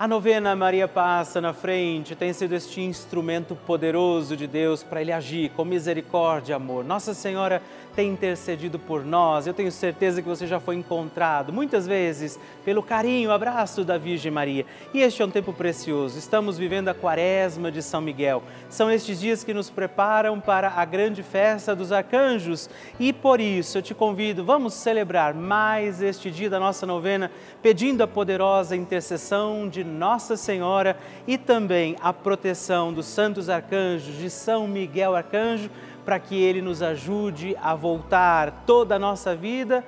A novena Maria Passa na Frente tem sido este instrumento poderoso de Deus para Ele agir com misericórdia e amor. Nossa Senhora tem intercedido por nós, eu tenho certeza que você já foi encontrado, muitas vezes, pelo carinho, abraço da Virgem Maria. E este é um tempo precioso, estamos vivendo a quaresma de São Miguel. São estes dias que nos preparam para a grande festa dos arcanjos e por isso eu te convido, vamos celebrar mais este dia da nossa novena, pedindo a poderosa intercessão de nossa Senhora e também a proteção dos santos arcanjos de São Miguel Arcanjo, para que ele nos ajude a voltar toda a nossa vida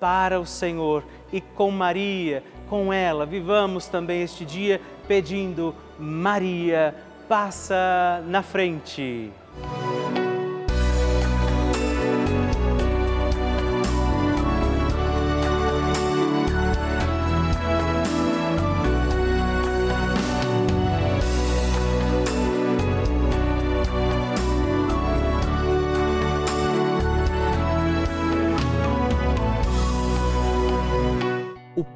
para o Senhor. E com Maria, com ela, vivamos também este dia pedindo: Maria, passa na frente.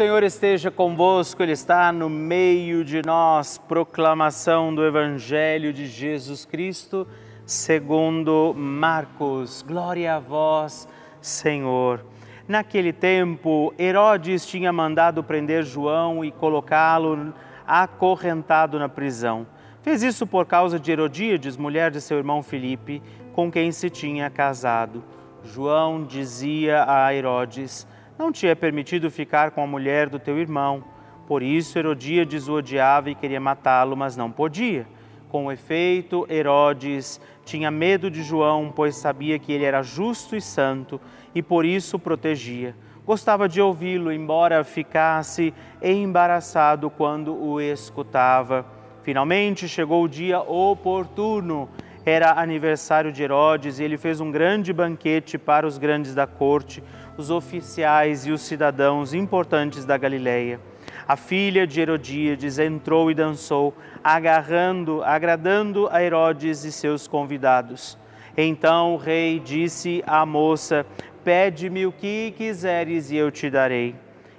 Senhor esteja convosco, Ele está no meio de nós. Proclamação do Evangelho de Jesus Cristo, segundo Marcos. Glória a vós, Senhor. Naquele tempo, Herodes tinha mandado prender João e colocá-lo acorrentado na prisão. Fez isso por causa de Herodíades, mulher de seu irmão Filipe, com quem se tinha casado. João dizia a Herodes: não te é permitido ficar com a mulher do teu irmão. Por isso Herodíades o odiava e queria matá-lo, mas não podia. Com efeito, Herodes tinha medo de João, pois sabia que ele era justo e santo e por isso o protegia. Gostava de ouvi-lo, embora ficasse embaraçado quando o escutava. Finalmente chegou o dia oportuno. Era aniversário de Herodes e ele fez um grande banquete para os grandes da corte os oficiais e os cidadãos importantes da Galileia. A filha de Herodíades entrou e dançou, agarrando, agradando a Herodes e seus convidados. Então o rei disse à moça: Pede-me o que quiseres e eu te darei.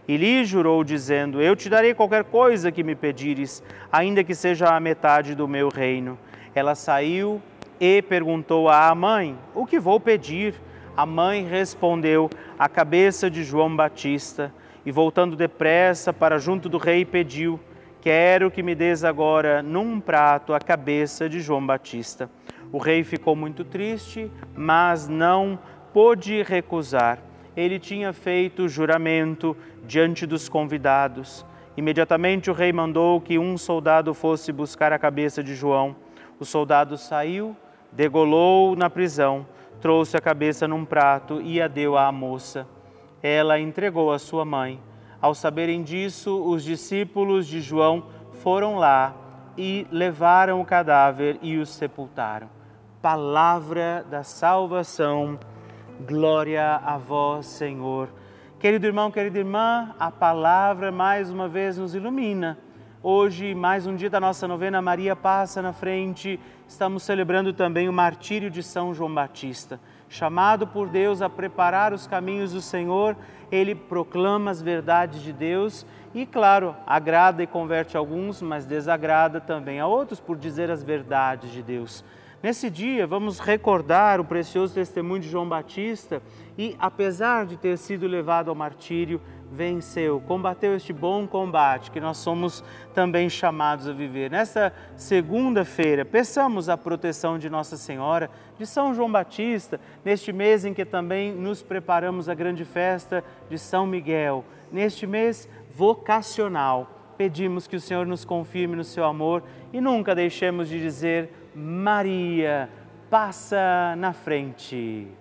E lhe jurou, dizendo: Eu te darei qualquer coisa que me pedires, ainda que seja a metade do meu reino. Ela saiu e perguntou à mãe: O que vou pedir? A mãe respondeu: A cabeça de João Batista. E voltando depressa para junto do rei, pediu: Quero que me des agora num prato a cabeça de João Batista. O rei ficou muito triste, mas não pôde recusar. ele tinha feito juramento diante dos convidados. Imediatamente o rei mandou que um soldado fosse buscar a cabeça de João. O soldado saiu, degolou na prisão, trouxe a cabeça num prato e a deu à moça. Ela entregou à sua mãe. Ao saberem disso, os discípulos de João foram lá e levaram o cadáver e o sepultaram. Palavra da salvação. Glória a vós, Senhor. Querido irmão, querida irmã, a palavra mais uma vez nos ilumina. Hoje, mais um dia da nossa novena Maria passa na frente, estamos celebrando também o martírio de São João Batista. Chamado por Deus a preparar os caminhos do Senhor, ele proclama as verdades de Deus e, claro, agrada e converte alguns, mas desagrada também a outros por dizer as verdades de Deus. Nesse dia, vamos recordar o precioso testemunho de João Batista e, apesar de ter sido levado ao martírio, venceu, combateu este bom combate que nós somos também chamados a viver. Nesta segunda-feira, peçamos a proteção de Nossa Senhora, de São João Batista, neste mês em que também nos preparamos a grande festa de São Miguel, neste mês vocacional. Pedimos que o Senhor nos confirme no seu amor e nunca deixemos de dizer Maria, passa na frente.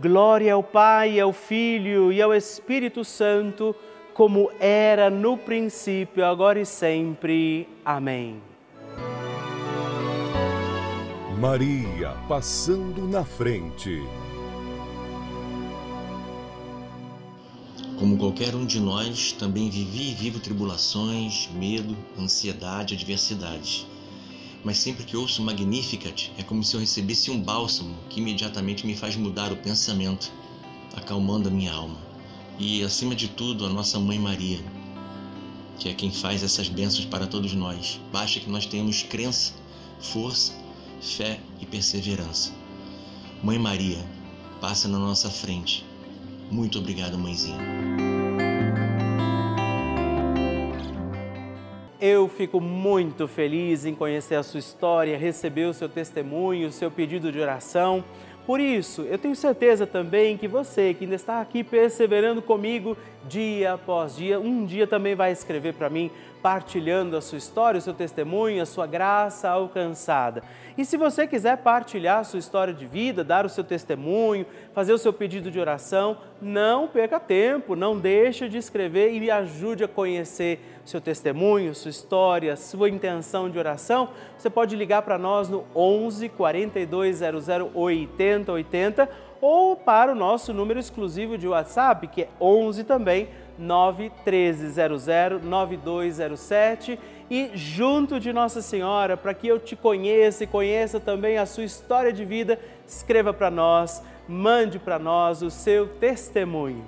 Glória ao Pai, ao Filho e ao Espírito Santo, como era no princípio, agora e sempre. Amém. Maria passando na frente. Como qualquer um de nós, também vivi e vivo tribulações, medo, ansiedade, adversidade mas sempre que ouço Magnificat é como se eu recebesse um bálsamo que imediatamente me faz mudar o pensamento, acalmando a minha alma. E, acima de tudo, a nossa Mãe Maria, que é quem faz essas bênçãos para todos nós. Basta que nós tenhamos crença força, fé e perseverança. Mãe Maria, passa na nossa frente. Muito obrigado, mãezinha. Eu fico muito feliz em conhecer a sua história, receber o seu testemunho, o seu pedido de oração. Por isso, eu tenho certeza também que você que ainda está aqui perseverando comigo dia após dia, um dia também vai escrever para mim partilhando a sua história, o seu testemunho, a sua graça alcançada. E se você quiser partilhar a sua história de vida, dar o seu testemunho, fazer o seu pedido de oração, não perca tempo, não deixe de escrever e me ajude a conhecer seu testemunho, sua história, sua intenção de oração. Você pode ligar para nós no 11 4200 8080 ou para o nosso número exclusivo de WhatsApp, que é 11 também 91300 9207 e junto de Nossa Senhora, para que eu te conheça e conheça também a sua história de vida, escreva para nós, mande para nós o seu testemunho.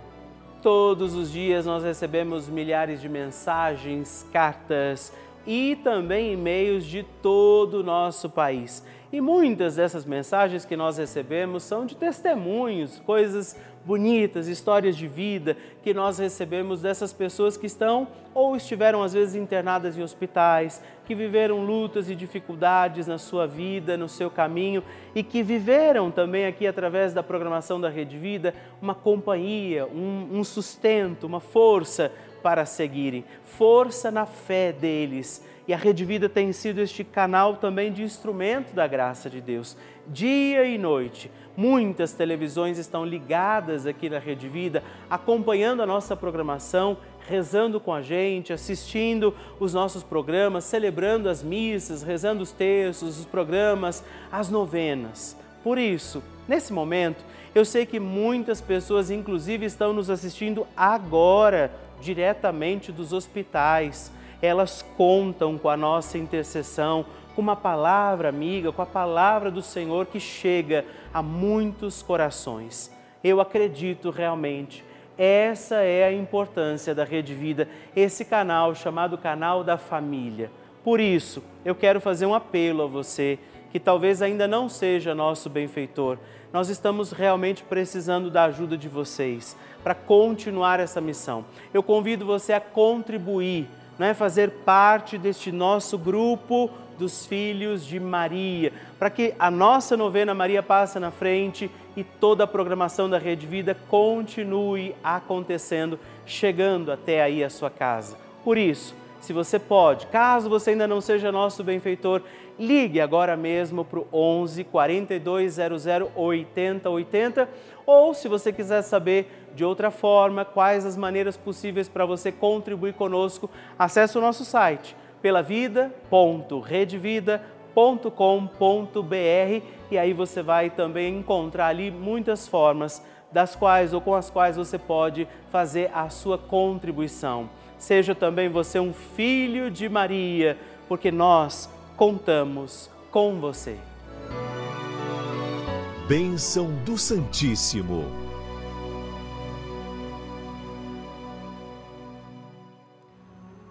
Todos os dias nós recebemos milhares de mensagens, cartas e também e-mails de todo o nosso país. E muitas dessas mensagens que nós recebemos são de testemunhos, coisas bonitas, histórias de vida que nós recebemos dessas pessoas que estão ou estiveram às vezes internadas em hospitais, que viveram lutas e dificuldades na sua vida, no seu caminho e que viveram também aqui através da programação da Rede Vida uma companhia, um, um sustento, uma força para seguirem, força na fé deles. E a Rede Vida tem sido este canal também de instrumento da graça de Deus, dia e noite Muitas televisões estão ligadas aqui na Rede Vida, acompanhando a nossa programação, rezando com a gente, assistindo os nossos programas, celebrando as missas, rezando os textos, os programas, as novenas. Por isso, nesse momento, eu sei que muitas pessoas, inclusive, estão nos assistindo agora, diretamente dos hospitais. Elas contam com a nossa intercessão, com uma palavra amiga, com a palavra do Senhor que chega a muitos corações. Eu acredito realmente. Essa é a importância da Rede Vida, esse canal chamado Canal da Família. Por isso, eu quero fazer um apelo a você que talvez ainda não seja nosso benfeitor. Nós estamos realmente precisando da ajuda de vocês para continuar essa missão. Eu convido você a contribuir, é fazer parte deste nosso grupo dos filhos de Maria, para que a nossa novena Maria Passa na Frente e toda a programação da Rede Vida continue acontecendo, chegando até aí a sua casa. Por isso, se você pode, caso você ainda não seja nosso benfeitor, ligue agora mesmo para o 11 4200 8080 ou se você quiser saber de outra forma quais as maneiras possíveis para você contribuir conosco, acesse o nosso site pelavida.redevida.com.br e aí você vai também encontrar ali muitas formas das quais ou com as quais você pode fazer a sua contribuição. Seja também você um filho de Maria, porque nós contamos com você. Bênção do Santíssimo.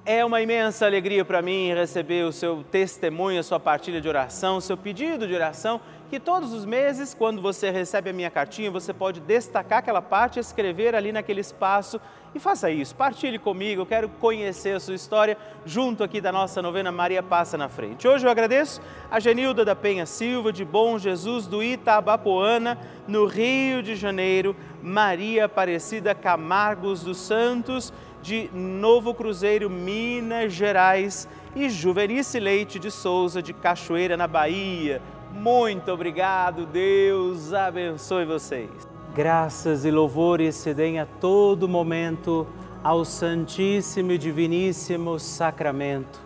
É uma imensa alegria para mim receber o seu testemunho, a sua partilha de oração, o seu pedido de oração, que todos os meses, quando você recebe a minha cartinha, você pode destacar aquela parte, escrever ali naquele espaço e faça isso. Partilhe comigo, eu quero conhecer a sua história junto aqui da nossa novena Maria Passa na Frente. Hoje eu agradeço a Genilda da Penha Silva, de Bom Jesus do Itabapoana, no Rio de Janeiro, Maria Aparecida Camargos dos Santos, de Novo Cruzeiro, Minas Gerais e Juvenice Leite de Souza, de Cachoeira, na Bahia. Muito obrigado, Deus abençoe vocês. Graças e louvores se deem a todo momento ao Santíssimo e Diviníssimo Sacramento.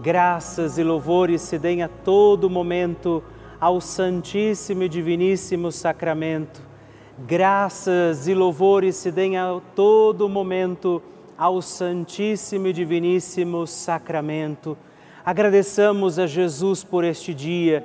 Graças e louvores se deem a todo momento ao Santíssimo e Diviníssimo Sacramento. Graças e louvores se deem a todo momento ao Santíssimo e Diviníssimo Sacramento. Agradeçamos a Jesus por este dia,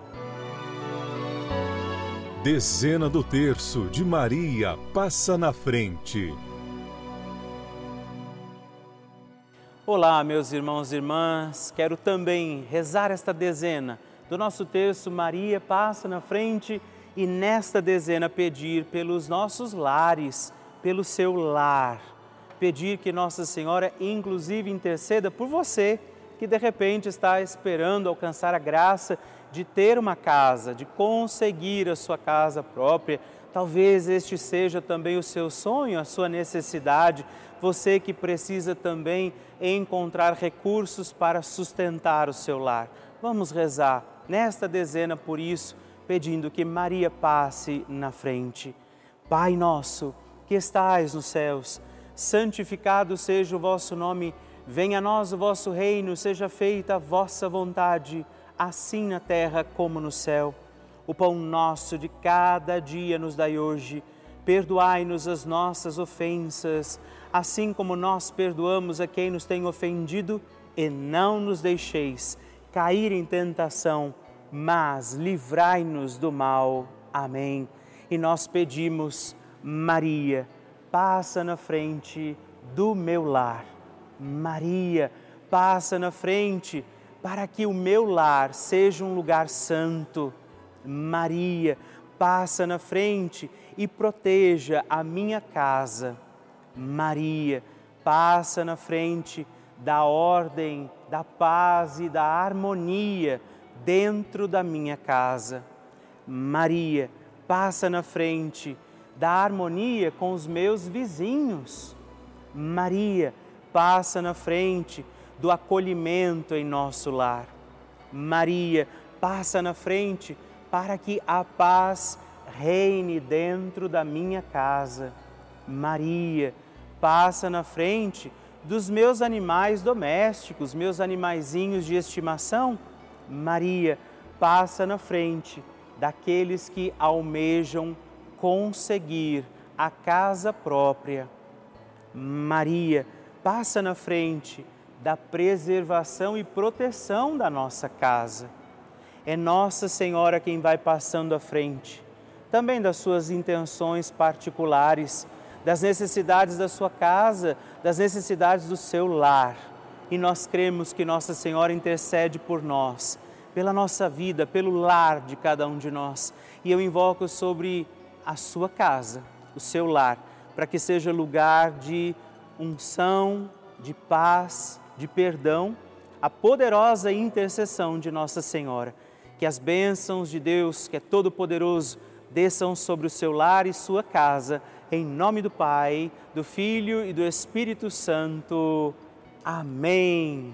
Dezena do terço de Maria passa na frente. Olá, meus irmãos e irmãs, quero também rezar esta dezena do nosso texto, Maria passa na frente e nesta dezena pedir pelos nossos lares, pelo seu lar. Pedir que Nossa Senhora, inclusive, interceda por você que de repente está esperando alcançar a graça de ter uma casa, de conseguir a sua casa própria. Talvez este seja também o seu sonho, a sua necessidade. Você que precisa também encontrar recursos para sustentar o seu lar. Vamos rezar nesta dezena por isso, pedindo que Maria passe na frente. Pai nosso, que estais nos céus, santificado seja o vosso nome, venha a nós o vosso reino, seja feita a vossa vontade, assim na terra como no céu. O pão nosso de cada dia nos dai hoje. Perdoai-nos as nossas ofensas, assim como nós perdoamos a quem nos tem ofendido, e não nos deixeis cair em tentação, mas livrai-nos do mal. Amém. E nós pedimos, Maria, passa na frente do meu lar. Maria, passa na frente para que o meu lar seja um lugar santo. Maria, passa na frente e proteja a minha casa. Maria, passa na frente da ordem, da paz e da harmonia dentro da minha casa. Maria, passa na frente da harmonia com os meus vizinhos. Maria, passa na frente do acolhimento em nosso lar. Maria, passa na frente para que a paz reine dentro da minha casa. Maria, passa na frente dos meus animais domésticos, meus animaizinhos de estimação, Maria passa na frente daqueles que almejam conseguir a casa própria. Maria passa na frente da preservação e proteção da nossa casa. É Nossa Senhora quem vai passando à frente, também das suas intenções particulares das necessidades da sua casa, das necessidades do seu lar. E nós cremos que Nossa Senhora intercede por nós, pela nossa vida, pelo lar de cada um de nós. E eu invoco sobre a sua casa, o seu lar, para que seja lugar de unção, de paz, de perdão, a poderosa intercessão de Nossa Senhora. Que as bênçãos de Deus, que é todo-poderoso, desçam sobre o seu lar e sua casa em nome do Pai, do Filho e do Espírito Santo. Amém.